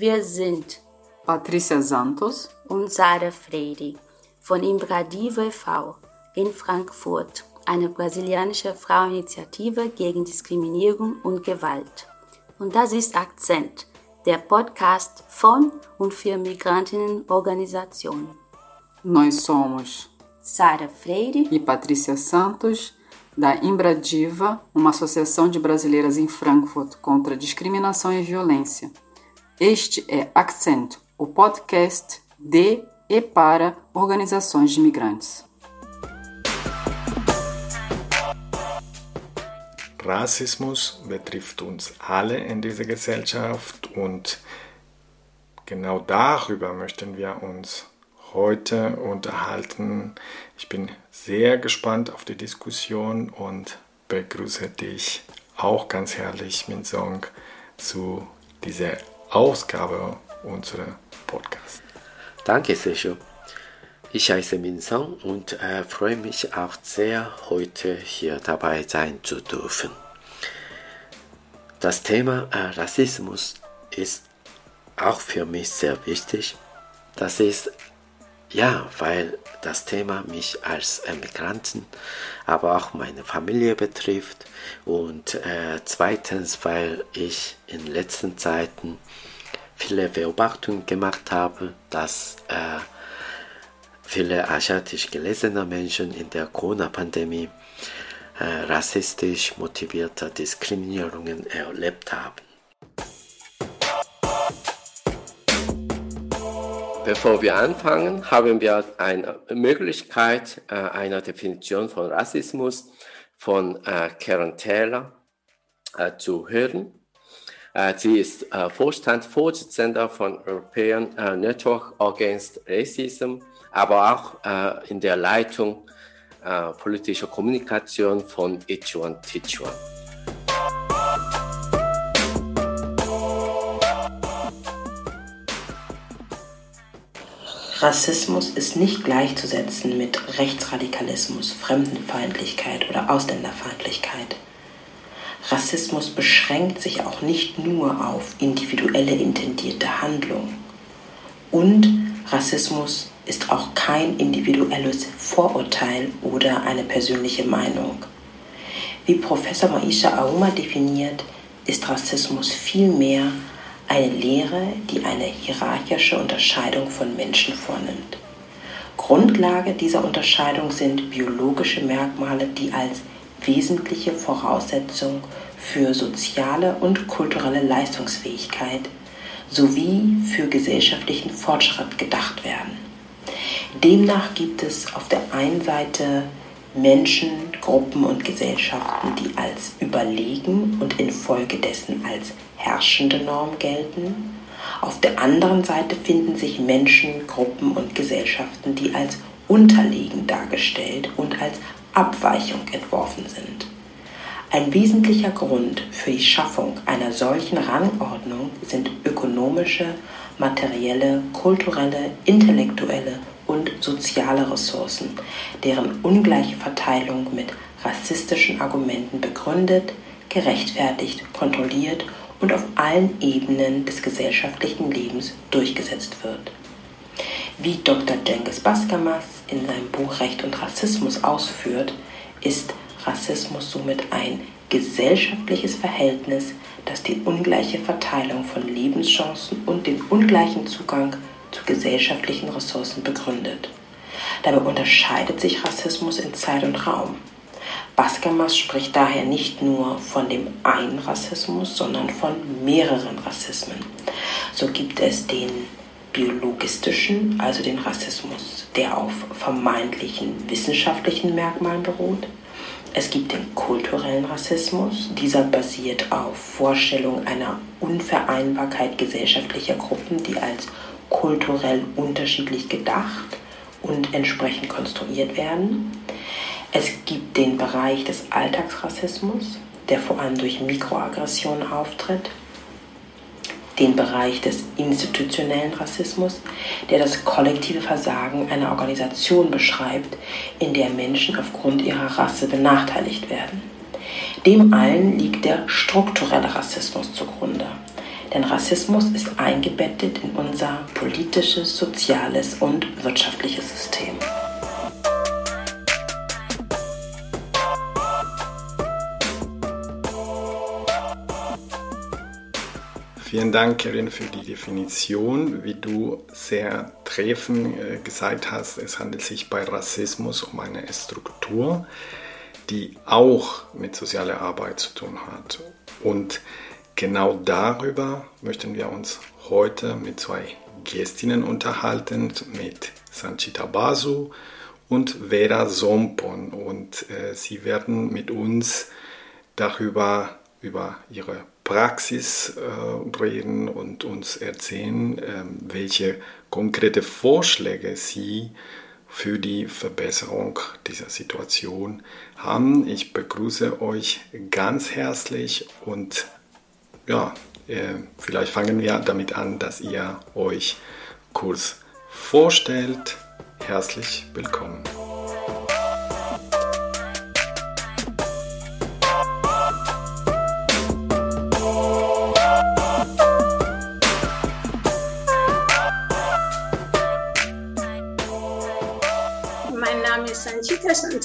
Wir sind Patricia Santos und Sarah Freire von Imbradivo e.V. in Frankfurt, eine brasilianische Fraueninitiative gegen Diskriminierung und Gewalt. Und das ist Akzent, der Podcast von und für Migrantinnenorganisationen. Nós somos Sara Freire e Patrícia Santos, da Imbradiva, uma associação de brasileiras em Frankfurt contra discriminação e violência. Este é Accent, o podcast de e para organizações de imigrantes. Rassismus betrifft uns alle in dieser Gesellschaft und genau darüber möchten wir uns heute unterhalten. Ich bin sehr gespannt auf die Diskussion und begrüße dich auch ganz herzlich, mit Song, zu dieser Ausgabe unserer Podcast. Danke, Sergio. Ich heiße Minsong und äh, freue mich auch sehr, heute hier dabei sein zu dürfen. Das Thema äh, Rassismus ist auch für mich sehr wichtig. Das ist ja, weil das Thema mich als Migranten, aber auch meine Familie betrifft. Und äh, zweitens, weil ich in letzten Zeiten viele Beobachtungen gemacht habe, dass äh, viele asiatisch gelesene Menschen in der Corona-Pandemie äh, rassistisch motivierte Diskriminierungen erlebt haben. Bevor wir anfangen, haben wir eine Möglichkeit äh, einer Definition von Rassismus von äh, Karen Taylor äh, zu hören. Äh, sie ist äh, Vorstandsvorsitzender von European äh, Network Against Racism, aber auch äh, in der Leitung äh, politischer Kommunikation von Ichuan Tichuan. Rassismus ist nicht gleichzusetzen mit Rechtsradikalismus, Fremdenfeindlichkeit oder Ausländerfeindlichkeit. Rassismus beschränkt sich auch nicht nur auf individuelle intendierte Handlung. Und Rassismus ist auch kein individuelles Vorurteil oder eine persönliche Meinung. Wie Professor Maisha Auma definiert, ist Rassismus vielmehr eine Lehre, die eine hierarchische Unterscheidung von Menschen vornimmt. Grundlage dieser Unterscheidung sind biologische Merkmale, die als wesentliche Voraussetzung für soziale und kulturelle Leistungsfähigkeit sowie für gesellschaftlichen Fortschritt gedacht werden. Demnach gibt es auf der einen Seite Menschen, Gruppen und Gesellschaften, die als überlegen und infolgedessen als herrschende Norm gelten. Auf der anderen Seite finden sich Menschen, Gruppen und Gesellschaften, die als unterlegen dargestellt und als Abweichung entworfen sind. Ein wesentlicher Grund für die Schaffung einer solchen Rangordnung sind ökonomische, materielle, kulturelle, intellektuelle und soziale Ressourcen, deren ungleiche Verteilung mit rassistischen Argumenten begründet, gerechtfertigt, kontrolliert und auf allen Ebenen des gesellschaftlichen Lebens durchgesetzt wird. Wie Dr. Cengiz Baskamas in seinem Buch Recht und Rassismus ausführt, ist Rassismus somit ein gesellschaftliches Verhältnis, das die ungleiche Verteilung von Lebenschancen und den ungleichen Zugang zu gesellschaftlichen Ressourcen begründet. Dabei unterscheidet sich Rassismus in Zeit und Raum. Baskamas spricht daher nicht nur von dem einen Rassismus, sondern von mehreren Rassismen. So gibt es den biologistischen, also den Rassismus, der auf vermeintlichen wissenschaftlichen Merkmalen beruht. Es gibt den kulturellen Rassismus. Dieser basiert auf Vorstellungen einer Unvereinbarkeit gesellschaftlicher Gruppen, die als kulturell unterschiedlich gedacht und entsprechend konstruiert werden. Es gibt den Bereich des Alltagsrassismus, der vor allem durch Mikroaggressionen auftritt. Den Bereich des institutionellen Rassismus, der das kollektive Versagen einer Organisation beschreibt, in der Menschen aufgrund ihrer Rasse benachteiligt werden. Dem allen liegt der strukturelle Rassismus zugrunde, Denn Rassismus ist eingebettet in unser politisches, soziales und wirtschaftliches System. Vielen Dank, Karin, für die Definition. Wie du sehr treffend äh, gesagt hast, es handelt sich bei Rassismus um eine Struktur, die auch mit sozialer Arbeit zu tun hat. Und genau darüber möchten wir uns heute mit zwei Gästinnen unterhalten, mit Sanchita Basu und Vera Sompon. Und äh, sie werden mit uns darüber, über ihre Praxis äh, reden und uns erzählen, äh, welche konkrete Vorschläge Sie für die Verbesserung dieser Situation haben. Ich begrüße euch ganz herzlich und ja, äh, vielleicht fangen wir damit an, dass ihr euch kurz vorstellt. Herzlich willkommen.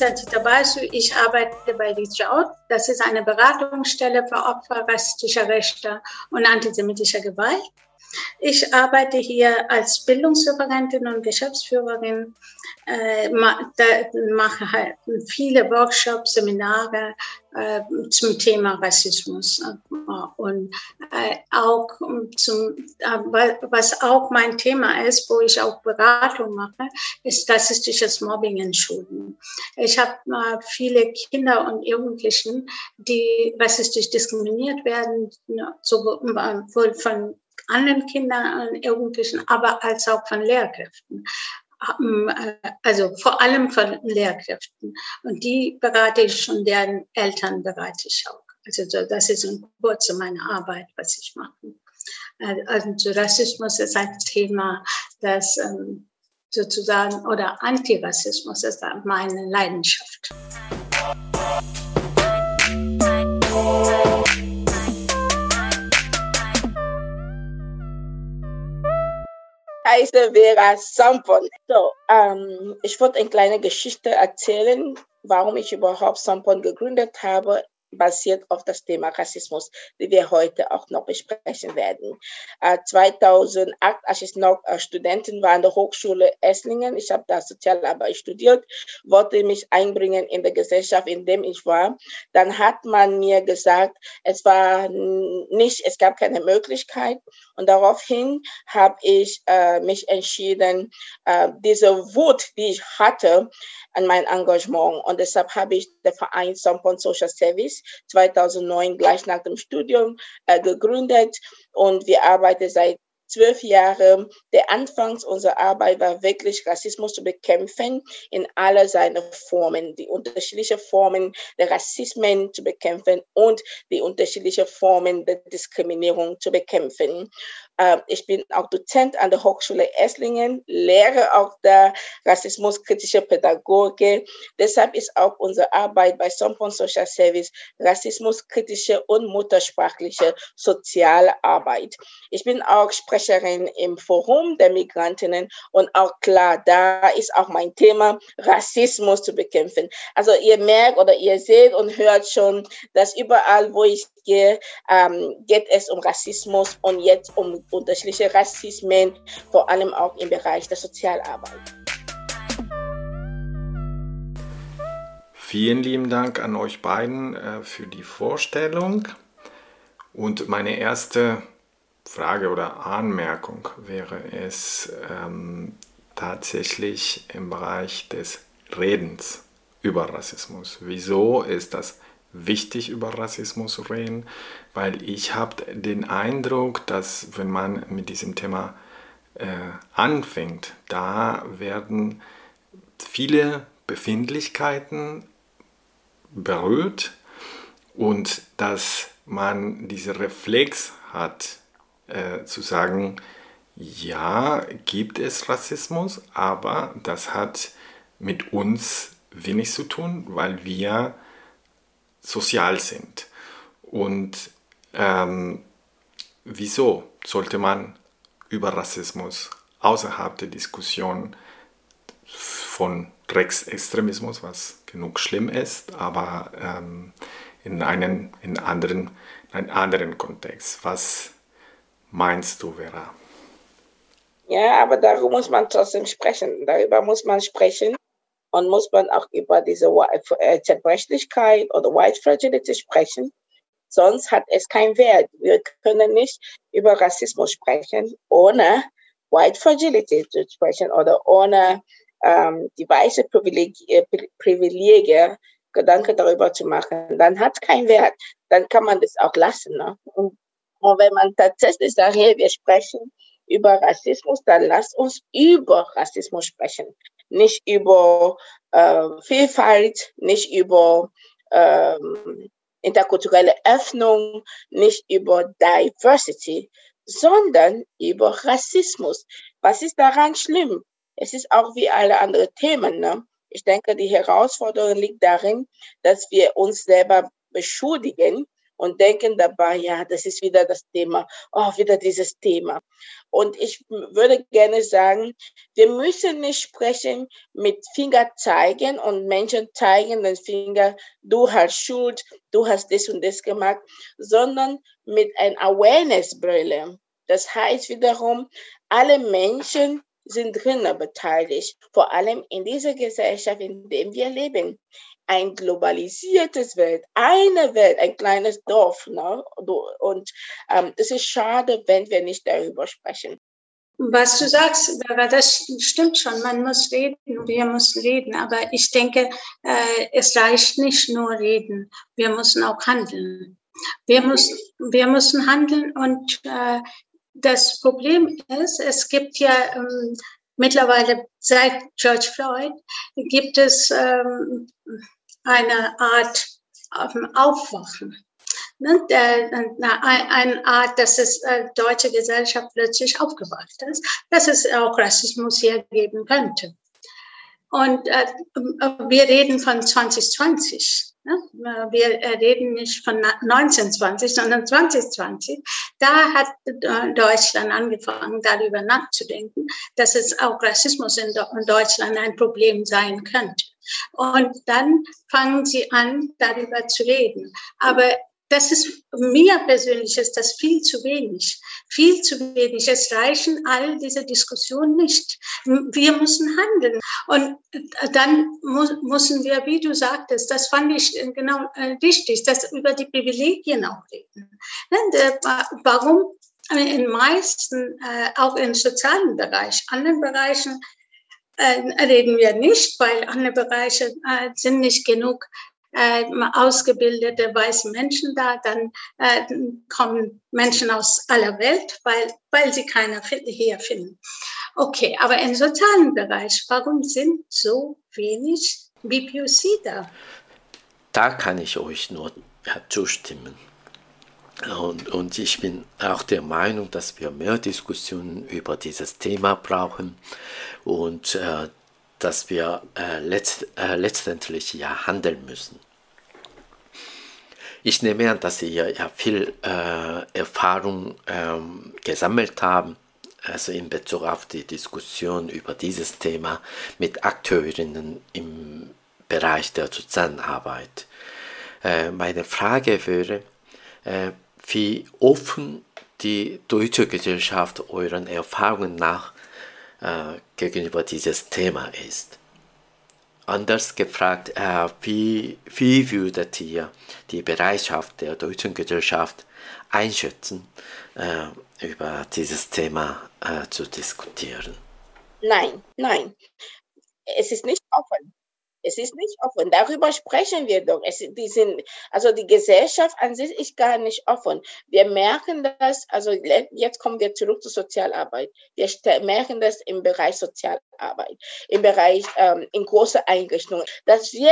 Sanchita Basu. Ich arbeite bei Reach Out. Das ist eine Beratungsstelle für Opfer rassistischer Rechte und antisemitischer Gewalt. Ich arbeite hier als Bildungsreferentin und Geschäftsführerin, äh, mache halt viele Workshops, Seminare äh, zum Thema Rassismus und äh, auch zum, äh, was auch mein Thema ist, wo ich auch Beratung mache, ist rassistisches Mobbing in Schulen. Ich habe viele Kinder und Jugendlichen, die rassistisch diskriminiert werden, sowohl von anderen Kindern und Jugendlichen, aber als auch von Lehrkräften. Ähm, äh, also vor allem von Lehrkräften. Und die berate ich und deren Eltern berate ich auch. Also das ist ein kurz meine Arbeit, was ich mache. Äh, also Rassismus ist ein Thema, das ähm, sozusagen, oder Antirassismus ist meine Leidenschaft. Heiße Vera Sampon. So, ähm, ich wollte eine kleine Geschichte erzählen, warum ich überhaupt Sampon gegründet habe basiert auf das Thema Rassismus, die wir heute auch noch besprechen werden. Äh, 2008, als ich noch äh, Studentin war an der Hochschule Esslingen, ich habe da Sozialarbeit studiert, wollte mich einbringen in der Gesellschaft, in dem ich war. Dann hat man mir gesagt, es war nicht, es gab keine Möglichkeit. Und daraufhin habe ich äh, mich entschieden, äh, diese Wut, die ich hatte, an mein Engagement. Und deshalb habe ich den Verein Sampon Social Service 2009 gleich nach dem Studium äh, gegründet. Und wir arbeiten seit zwölf Jahren. Der Anfangs unserer Arbeit war wirklich Rassismus zu bekämpfen in aller seiner Formen, die unterschiedlichen Formen der Rassismen zu bekämpfen und die unterschiedlichen Formen der Diskriminierung zu bekämpfen. Ähm, ich bin auch Dozent an der Hochschule Esslingen, lehre auch da rassismuskritische Pädagogik. Deshalb ist auch unsere Arbeit bei Sompon Social Service rassismuskritische und muttersprachliche Sozialarbeit. Ich bin auch Sprecherin im Forum der Migrantinnen und auch klar, da ist auch mein Thema, Rassismus zu bekämpfen. Also ihr merkt oder ihr seht und hört schon, dass überall, wo ich gehe, ähm, geht es um Rassismus und jetzt um unterschiedliche Rassismen, vor allem auch im Bereich der Sozialarbeit. Vielen lieben Dank an euch beiden äh, für die Vorstellung. Und meine erste Frage oder Anmerkung wäre es ähm, tatsächlich im Bereich des Redens über Rassismus. Wieso ist das wichtig, über Rassismus zu reden? weil ich habe den Eindruck, dass wenn man mit diesem Thema äh, anfängt, da werden viele Befindlichkeiten berührt und dass man diese Reflex hat, äh, zu sagen, ja, gibt es Rassismus, aber das hat mit uns wenig zu tun, weil wir sozial sind. Und ähm, wieso sollte man über Rassismus außerhalb der Diskussion von Rechtsextremismus, was genug schlimm ist, aber ähm, in, einen, in, anderen, in einen anderen Kontext. Was meinst du, Vera? Ja, aber darüber muss man trotzdem sprechen. Darüber muss man sprechen und muss man auch über diese äh, Zerbrechlichkeit oder White Fragility sprechen. Sonst hat es keinen Wert. Wir können nicht über Rassismus sprechen, ohne White Fragility zu sprechen oder ohne ähm, die weiße Privilegie, Privilegie Gedanken darüber zu machen. Dann hat es keinen Wert. Dann kann man das auch lassen. Ne? Und, und wenn man tatsächlich sagt, hey, wir sprechen über Rassismus, dann lasst uns über Rassismus sprechen. Nicht über äh, Vielfalt, nicht über ähm, interkulturelle Öffnung, nicht über Diversity, sondern über Rassismus. Was ist daran schlimm? Es ist auch wie alle anderen Themen. Ne? Ich denke, die Herausforderung liegt darin, dass wir uns selber beschuldigen und denken dabei, ja, das ist wieder das Thema, oh, wieder dieses Thema. Und ich würde gerne sagen, wir müssen nicht sprechen mit Finger zeigen und Menschen zeigen den Finger, du hast Schuld, du hast das und das gemacht, sondern mit einer Awareness-Brille. Das heißt wiederum, alle Menschen sind drinnen beteiligt, vor allem in dieser Gesellschaft, in der wir leben ein globalisiertes Welt, eine Welt, ein kleines Dorf. Ne? Und ähm, es ist schade, wenn wir nicht darüber sprechen. Was du sagst, das stimmt schon. Man muss reden, wir müssen reden. Aber ich denke, äh, es reicht nicht nur reden. Wir müssen auch handeln. Wir müssen, wir müssen handeln und äh, das Problem ist, es gibt ja ähm, mittlerweile seit George Floyd gibt es ähm, eine Art ähm, Aufwachen. Ne? Eine Art, dass es äh, deutsche Gesellschaft plötzlich aufgewacht ist, dass es auch Rassismus hier geben könnte. Und äh, wir reden von 2020. Ne? Wir reden nicht von 1920, sondern 2020. Da hat äh, Deutschland angefangen, darüber nachzudenken, dass es auch Rassismus in Deutschland ein Problem sein könnte. Und dann fangen sie an, darüber zu reden. Aber das ist mir persönlich ist das viel zu wenig. Viel zu wenig. Es reichen all diese Diskussionen nicht. Wir müssen handeln. Und dann mu müssen wir, wie du sagtest, das fand ich genau äh, richtig, dass über die Privilegien auch reden. Ne, warum in meisten, äh, auch im sozialen Bereich, anderen Bereichen, äh, reden wir nicht, weil andere Bereiche äh, sind nicht genug äh, ausgebildete weiße Menschen da, dann äh, kommen Menschen aus aller Welt, weil, weil sie keiner hier finden. Okay, aber im sozialen Bereich, warum sind so wenig BPOC da? Da kann ich euch nur zustimmen. Und, und ich bin auch der Meinung, dass wir mehr Diskussionen über dieses Thema brauchen und äh, dass wir äh, letzt, äh, letztendlich ja handeln müssen. Ich nehme an, dass Sie ja viel äh, Erfahrung ähm, gesammelt haben, also in Bezug auf die Diskussion über dieses Thema mit Akteurinnen im Bereich der Zusammenarbeit. Äh, meine Frage wäre, äh, wie offen die deutsche Gesellschaft euren Erfahrungen nach äh, gegenüber dieses Thema ist. Anders gefragt, äh, wie, wie würdet ihr die Bereitschaft der deutschen Gesellschaft einschätzen, äh, über dieses Thema äh, zu diskutieren? Nein, nein. Es ist nicht offen. Es ist nicht offen. Darüber sprechen wir doch. Es, die sind, also die Gesellschaft an sich ist gar nicht offen. Wir merken das, also jetzt kommen wir zurück zur Sozialarbeit. Wir merken das im Bereich Sozialarbeit, im Bereich, ähm, in große Einrichtungen, dass wir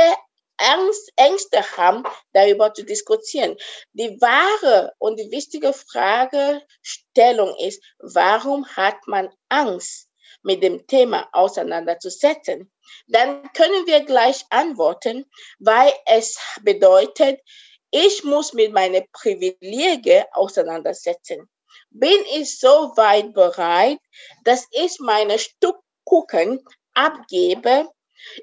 Angst, Ängste haben, darüber zu diskutieren. Die wahre und die wichtige Fragestellung ist, warum hat man Angst, mit dem Thema auseinanderzusetzen? dann können wir gleich antworten, weil es bedeutet, ich muss mit meinen Privilegien auseinandersetzen. bin ich so weit bereit, dass ich meine Stück abgebe,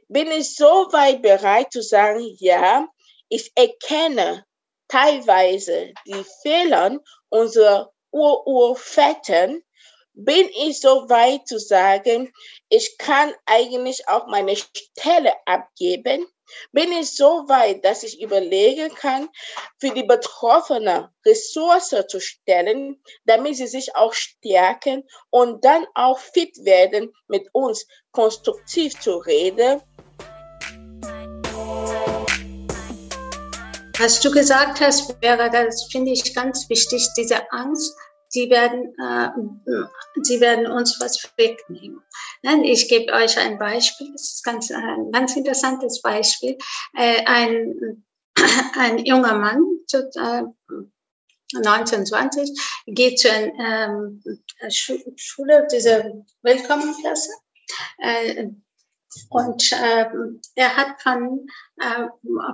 bin ich so weit bereit zu sagen, ja, ich erkenne teilweise die Fehler unserer Ururvätern, bin ich so weit zu sagen, ich kann eigentlich auch meine Stelle abgeben, bin ich so weit, dass ich überlegen kann, für die Betroffenen Ressourcen zu stellen, damit sie sich auch stärken und dann auch fit werden, mit uns konstruktiv zu reden. Was du gesagt hast, wäre, das finde ich ganz wichtig, diese Angst, sie werden, äh, sie werden uns was wegnehmen. Ich gebe euch ein Beispiel, das ist ganz, ein ganz interessantes Beispiel. Äh, ein, ein junger Mann, äh, 1920, geht zur ähm, Schule, diese Willkommenklasse. Äh, und äh, er hat von, äh,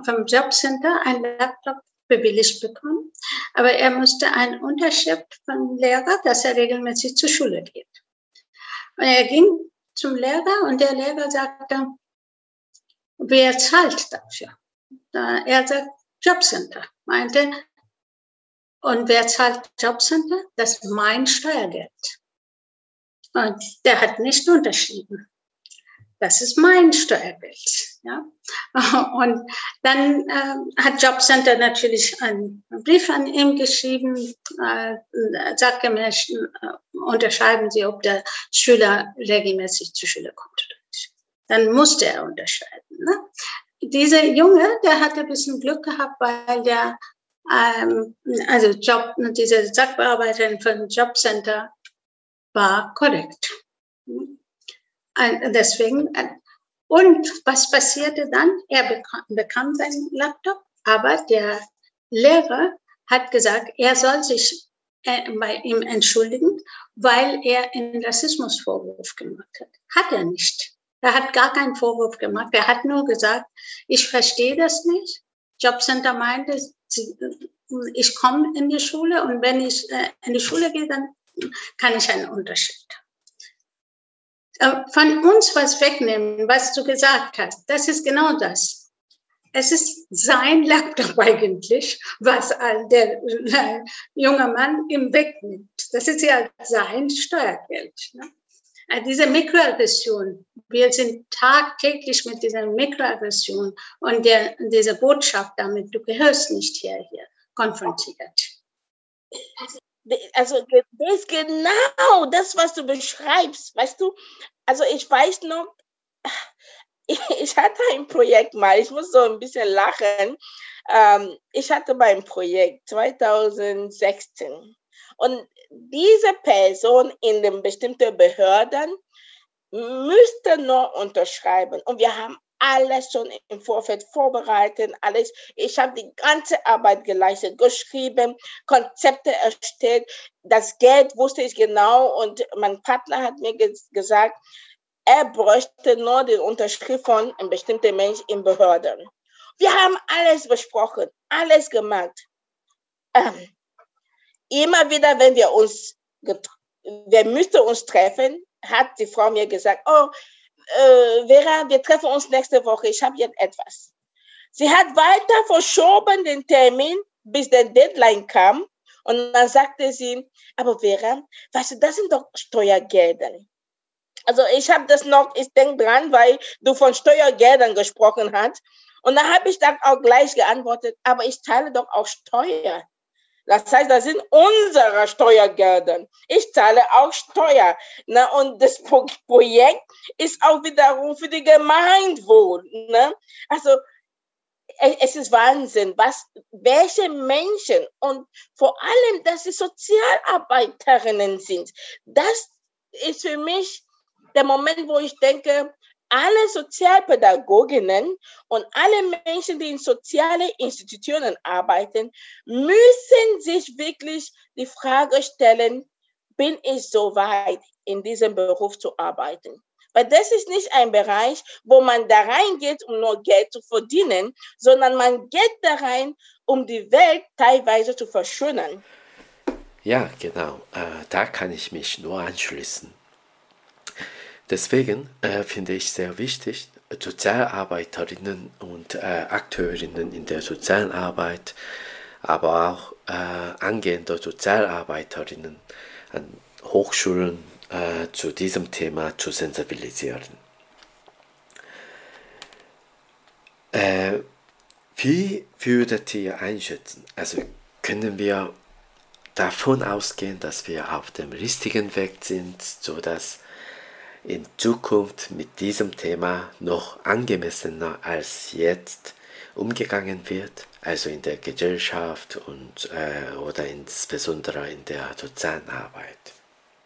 vom Jobcenter ein Laptop bewilligt bekommen. Aber er musste eine Unterschrift vom Lehrer, dass er regelmäßig zur Schule geht. Und er ging zum Lehrer und der Lehrer sagte, wer zahlt dafür? Er sagt, Jobcenter, meinte, und wer zahlt Jobcenter? Das ist mein Steuergeld. Und der hat nicht unterschrieben das ist mein Steuergeld. Ja? Und dann äh, hat Jobcenter natürlich einen Brief an ihn geschrieben, äh, sattgemäß äh, unterschreiben Sie, ob der Schüler regelmäßig zur Schule kommt oder nicht. Dann musste er unterschreiben. Ne? Dieser Junge, der hatte ein bisschen Glück gehabt, weil der ähm, also Job, diese Sachbearbeiterin von Jobcenter war korrekt. Deswegen, äh, und was passierte dann? Er bekam, bekam seinen Laptop, aber der Lehrer hat gesagt, er soll sich äh, bei ihm entschuldigen, weil er einen Rassismusvorwurf gemacht hat. Hat er nicht. Er hat gar keinen Vorwurf gemacht. Er hat nur gesagt, ich verstehe das nicht. Jobcenter meinte, ich komme in die Schule und wenn ich äh, in die Schule gehe, dann kann ich einen Unterschied von uns was wegnehmen, was du gesagt hast. Das ist genau das. Es ist sein Laptop eigentlich, was der äh, junge Mann ihm wegnimmt. Das ist ja sein Steuergeld. Ne? Äh, diese Mikroaggression, wir sind tagtäglich mit dieser Mikroaggression und der, dieser Botschaft damit, du gehörst nicht hierher, konfrontiert also das ist genau das, was du beschreibst, weißt du? Also ich weiß noch, ich hatte ein Projekt mal, ich muss so ein bisschen lachen. Ähm, ich hatte mein Projekt 2016 und diese Person in den bestimmten Behörden müsste nur unterschreiben und wir haben alles schon im Vorfeld vorbereitet, alles. Ich habe die ganze Arbeit geleistet, geschrieben, Konzepte erstellt. Das Geld wusste ich genau und mein Partner hat mir gesagt, er bräuchte nur die Unterschrift von einem bestimmten Mensch in Behörden. Wir haben alles besprochen, alles gemacht. Ähm, immer wieder, wenn wir uns, wir müssten uns treffen, hat die Frau mir gesagt, oh, äh, Vera, wir treffen uns nächste Woche, ich habe jetzt etwas. Sie hat weiter verschoben den Termin, bis der Deadline kam. Und dann sagte sie, aber Vera, weißt du, das sind doch Steuergelder. Also ich habe das noch, ich denke dran, weil du von Steuergeldern gesprochen hast. Und dann habe ich dann auch gleich geantwortet, aber ich zahle doch auch Steuer. Das heißt, das sind unsere Steuergelder. Ich zahle auch Steuer. Ne? Und das Projekt ist auch wiederum für die Gemeinwohl. Ne? Also es ist Wahnsinn, was, welche Menschen und vor allem, dass sie Sozialarbeiterinnen sind. Das ist für mich der Moment, wo ich denke, alle Sozialpädagoginnen und alle Menschen, die in sozialen Institutionen arbeiten, müssen sich wirklich die Frage stellen, bin ich so weit, in diesem Beruf zu arbeiten? Weil das ist nicht ein Bereich, wo man da reingeht, um nur Geld zu verdienen, sondern man geht da rein, um die Welt teilweise zu verschönern. Ja, genau. Äh, da kann ich mich nur anschließen. Deswegen äh, finde ich sehr wichtig, Sozialarbeiterinnen und äh, Akteurinnen in der sozialen Arbeit, aber auch äh, angehende Sozialarbeiterinnen an Hochschulen äh, zu diesem Thema zu sensibilisieren. Äh, wie würdet ihr einschätzen? Also können wir davon ausgehen, dass wir auf dem richtigen Weg sind, sodass in Zukunft mit diesem Thema noch angemessener als jetzt umgegangen wird, also in der Gesellschaft und äh, oder insbesondere in der sozialen Arbeit.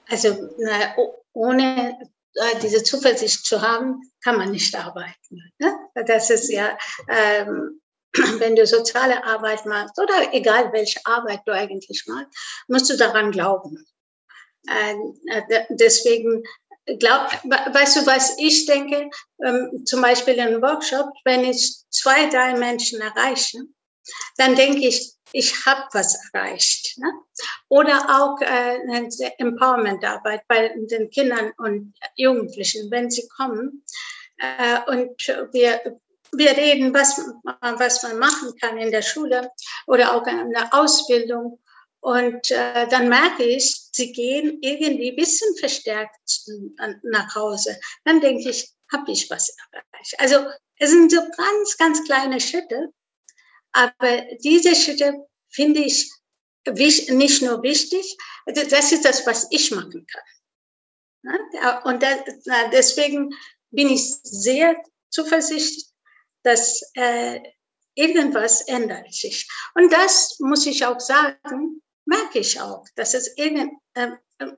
Also na, ohne äh, diese Zuversicht zu haben, kann man nicht arbeiten. Ne? Das ist ja, ähm, wenn du soziale Arbeit machst oder egal welche Arbeit du eigentlich machst, musst du daran glauben. Äh, deswegen glaub, weißt du, was ich denke? Ähm, zum Beispiel in einem Workshop, wenn ich zwei, drei Menschen erreiche, dann denke ich, ich habe was erreicht. Ne? Oder auch äh, Empowerment-Arbeit bei den Kindern und Jugendlichen, wenn sie kommen äh, und wir, wir reden, was, was man machen kann in der Schule oder auch in der Ausbildung und äh, dann merke ich, sie gehen irgendwie ein bisschen verstärkt nach Hause. Dann denke ich, habe ich was erreicht. Also es sind so ganz, ganz kleine Schritte. Aber diese Schritte finde ich nicht nur wichtig, also das ist das, was ich machen kann. Und deswegen bin ich sehr zuversichtlich, dass äh, irgendwas ändert sich. Und das muss ich auch sagen, merke ich auch, dass es irgend, äh,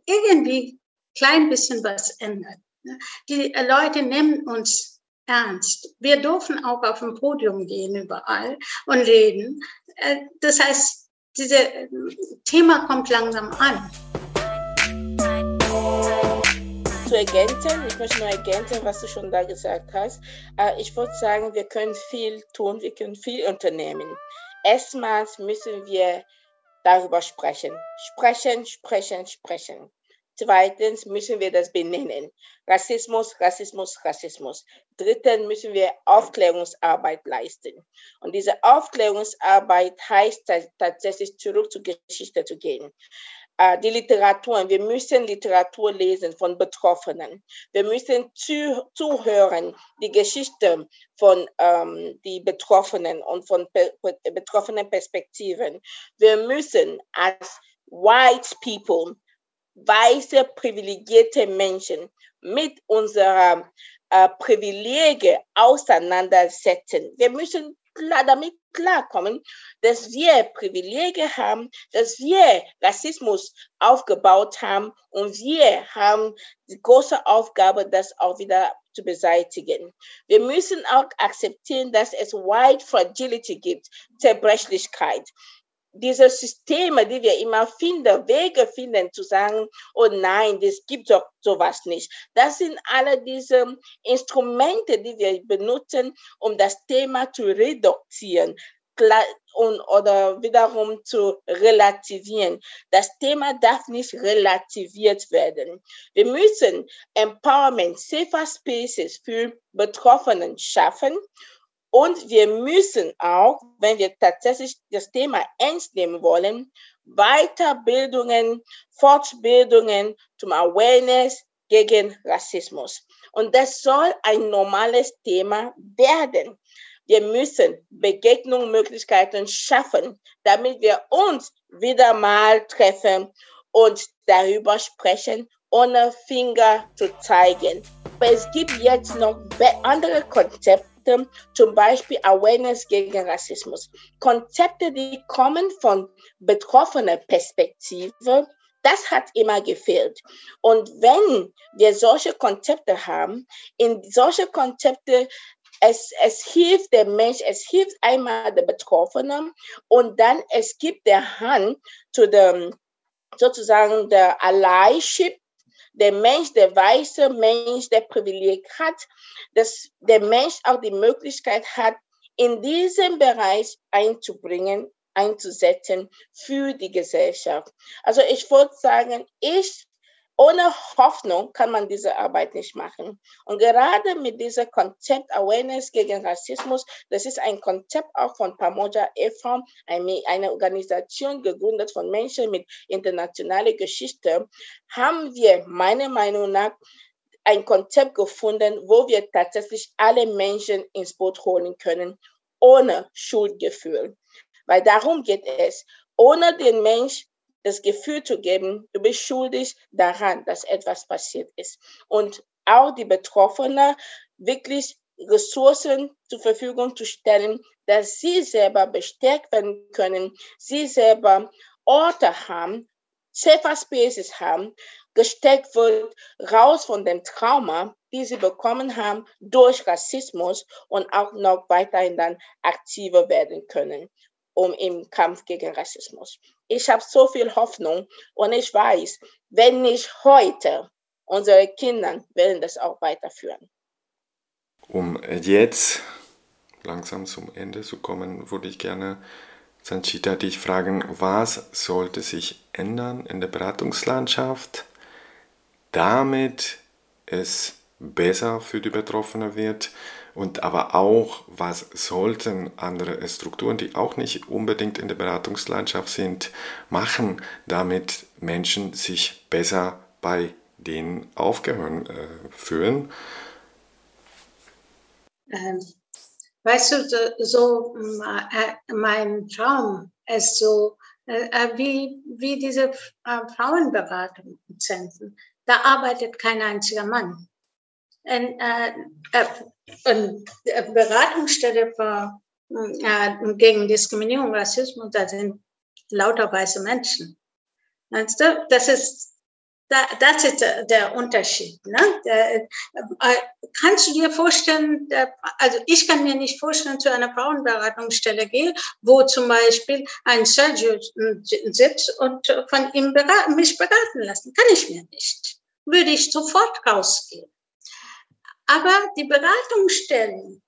irgendwie klein bisschen was ändert. Ne? Die äh, Leute nehmen uns ernst. Wir dürfen auch auf dem Podium gehen überall und reden. Äh, das heißt, dieses äh, Thema kommt langsam an. Zu ergänzen, ich möchte nur ergänzen, was du schon da gesagt hast. Ich würde sagen, wir können viel tun, wir können viel unternehmen. Erstmals müssen wir darüber sprechen. Sprechen, sprechen, sprechen. Zweitens müssen wir das benennen. Rassismus, Rassismus, Rassismus. Drittens müssen wir Aufklärungsarbeit leisten. Und diese Aufklärungsarbeit heißt tatsächlich zurück zur Geschichte zu gehen die Literatur. Wir müssen Literatur lesen von Betroffenen. Wir müssen zu, zuhören, die Geschichte von ähm, die Betroffenen und von pe betroffenen Perspektiven. Wir müssen als White People, weiße, privilegierte Menschen mit unserer äh, Privilegien auseinandersetzen. Wir müssen damit klarkommen, dass wir Privilegien haben, dass wir Rassismus aufgebaut haben und wir haben die große Aufgabe, das auch wieder zu beseitigen. Wir müssen auch akzeptieren, dass es White Fragility gibt, Zerbrechlichkeit diese Systeme, die wir immer finden, Wege finden, zu sagen, oh nein, das gibt doch sowas nicht. Das sind alle diese Instrumente, die wir benutzen, um das Thema zu reduzieren und, oder wiederum zu relativieren. Das Thema darf nicht relativiert werden. Wir müssen Empowerment, Safer Spaces für Betroffenen schaffen und wir müssen auch, wenn wir tatsächlich das Thema ernst nehmen wollen, Weiterbildungen, Fortbildungen zum Awareness gegen Rassismus. Und das soll ein normales Thema werden. Wir müssen Begegnungsmöglichkeiten schaffen, damit wir uns wieder mal treffen und darüber sprechen, ohne Finger zu zeigen. Aber es gibt jetzt noch andere Konzepte, Konzepte, zum Beispiel Awareness gegen Rassismus. Konzepte, die kommen von betroffener Perspektive, das hat immer gefehlt. Und wenn wir solche Konzepte haben, in solche Konzepte es, es hilft der Mensch, es hilft einmal der Betroffenen und dann es gibt der Hand zu dem sozusagen der Allyship der Mensch, der weiße Mensch, der Privileg hat, dass der Mensch auch die Möglichkeit hat, in diesem Bereich einzubringen einzusetzen für die Gesellschaft. Also ich würde sagen, ich ohne Hoffnung kann man diese Arbeit nicht machen. Und gerade mit diesem Konzept Awareness gegen Rassismus, das ist ein Konzept auch von Pamoja e.V., eine Organisation gegründet von Menschen mit internationaler Geschichte, haben wir meiner Meinung nach ein Konzept gefunden, wo wir tatsächlich alle Menschen ins Boot holen können, ohne Schuldgefühl. Weil darum geht es. Ohne den Mensch das Gefühl zu geben, du bist schuldig daran, dass etwas passiert ist. Und auch die Betroffenen wirklich Ressourcen zur Verfügung zu stellen, dass sie selber bestärkt werden können, sie selber Orte haben, Safer Spaces haben, gesteckt wird, raus von dem Trauma, die sie bekommen haben durch Rassismus und auch noch weiterhin dann aktiver werden können um im Kampf gegen Rassismus. Ich habe so viel Hoffnung und ich weiß, wenn nicht heute, unsere Kinder werden das auch weiterführen. Um jetzt langsam zum Ende zu kommen, würde ich gerne Sanchita dich fragen, was sollte sich ändern in der Beratungslandschaft, damit es besser für die Betroffenen wird und aber auch, was sollten andere Strukturen, die auch nicht unbedingt in der Beratungslandschaft sind, machen, damit Menschen sich besser bei denen aufgehören äh, fühlen? Ähm, weißt du, so, äh, mein Traum ist so, äh, äh wie, wie diese Frauenberatungszentren. Da arbeitet kein einziger Mann. Und, äh, äh eine Beratungsstelle für, äh, gegen Diskriminierung, Rassismus, da sind lauter weiße Menschen. Das ist, das ist der Unterschied. Ne? Äh, kannst du dir vorstellen, also ich kann mir nicht vorstellen, zu einer Frauenberatungsstelle gehe, wo zum Beispiel ein Sergio sitzt und von ihm mich beraten lassen. Kann ich mir nicht. Würde ich sofort rausgehen. Aber die Beratungsstellen,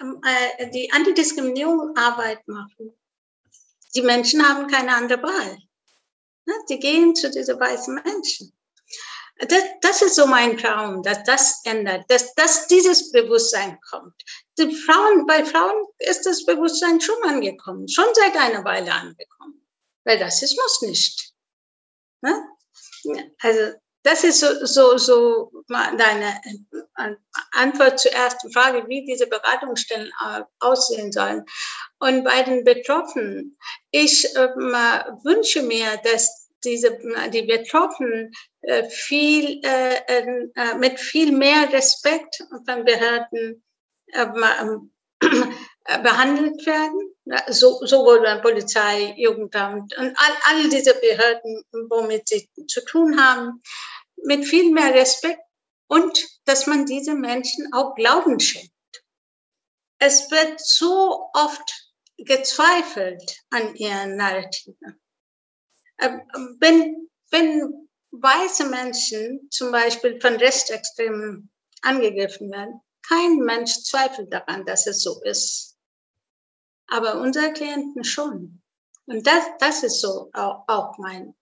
ähm, äh, die Antidiskriminierung Arbeit machen, die Menschen haben keine andere Wahl. Die gehen zu diesen weißen Menschen. Das, das ist so mein Traum, dass das ändert, dass, dass dieses Bewusstsein kommt. Die Frauen, bei Frauen ist das Bewusstsein schon angekommen, schon seit einer Weile angekommen. Weil Rassismus nicht. Also das ist so, so, so deine äh, Antwort zur ersten Frage, wie diese Beratungsstellen äh, aussehen sollen. Und bei den Betroffenen, ich äh, wünsche mir, dass diese, die Betroffenen äh, viel, äh, äh, mit viel mehr Respekt von Behörden ähm, behandelt werden, so, sowohl bei Polizei, Jugendamt und all, all diese Behörden, womit sie zu tun haben mit viel mehr Respekt und dass man diese Menschen auch Glauben schenkt. Es wird so oft gezweifelt an ihren Narrativen. Ähm, wenn, wenn weiße Menschen zum Beispiel von Rechtsextremen angegriffen werden, kein Mensch zweifelt daran, dass es so ist. Aber unsere Klienten schon. Und das, das ist so auch, auch mein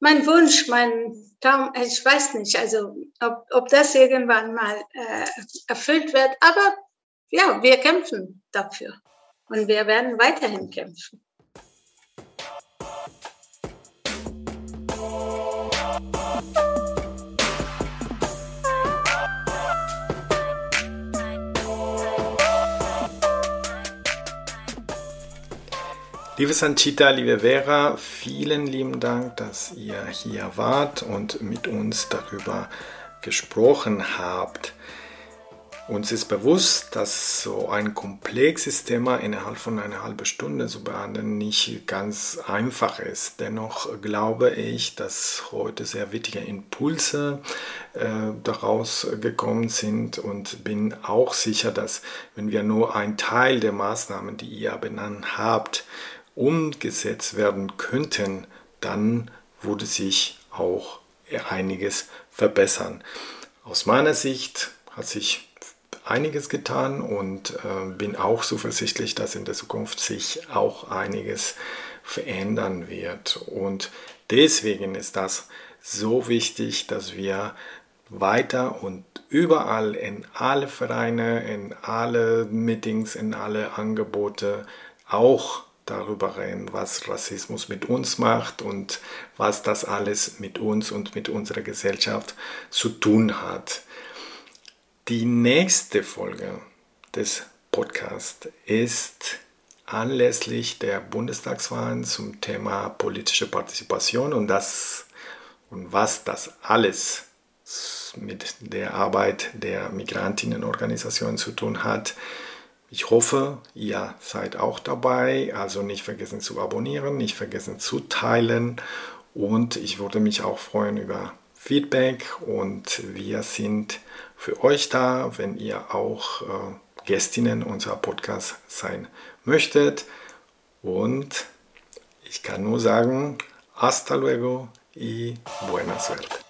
mein Wunsch, mein Traum, ich weiß nicht, also ob, ob das irgendwann mal äh, erfüllt wird, aber ja, wir kämpfen dafür und wir werden weiterhin kämpfen. Liebe Sanchita, liebe Vera, vielen lieben Dank, dass ihr hier wart und mit uns darüber gesprochen habt. Uns ist bewusst, dass so ein komplexes Thema innerhalb von einer halben Stunde zu behandeln nicht ganz einfach ist. Dennoch glaube ich, dass heute sehr wichtige Impulse äh, daraus gekommen sind und bin auch sicher, dass wenn wir nur einen Teil der Maßnahmen, die ihr benannt habt, umgesetzt werden könnten, dann würde sich auch einiges verbessern. Aus meiner Sicht hat sich einiges getan und äh, bin auch zuversichtlich, dass in der Zukunft sich auch einiges verändern wird. Und deswegen ist das so wichtig, dass wir weiter und überall in alle Vereine, in alle Meetings, in alle Angebote auch darüber reden, was Rassismus mit uns macht und was das alles mit uns und mit unserer Gesellschaft zu tun hat. Die nächste Folge des Podcasts ist anlässlich der Bundestagswahlen zum Thema politische Partizipation und das und was das alles mit der Arbeit der Migrantinnenorganisation zu tun hat. Ich hoffe, ihr seid auch dabei. Also nicht vergessen zu abonnieren, nicht vergessen zu teilen. Und ich würde mich auch freuen über Feedback. Und wir sind für euch da, wenn ihr auch äh, Gästinnen unserer Podcast sein möchtet. Und ich kann nur sagen, hasta luego y buena suerte.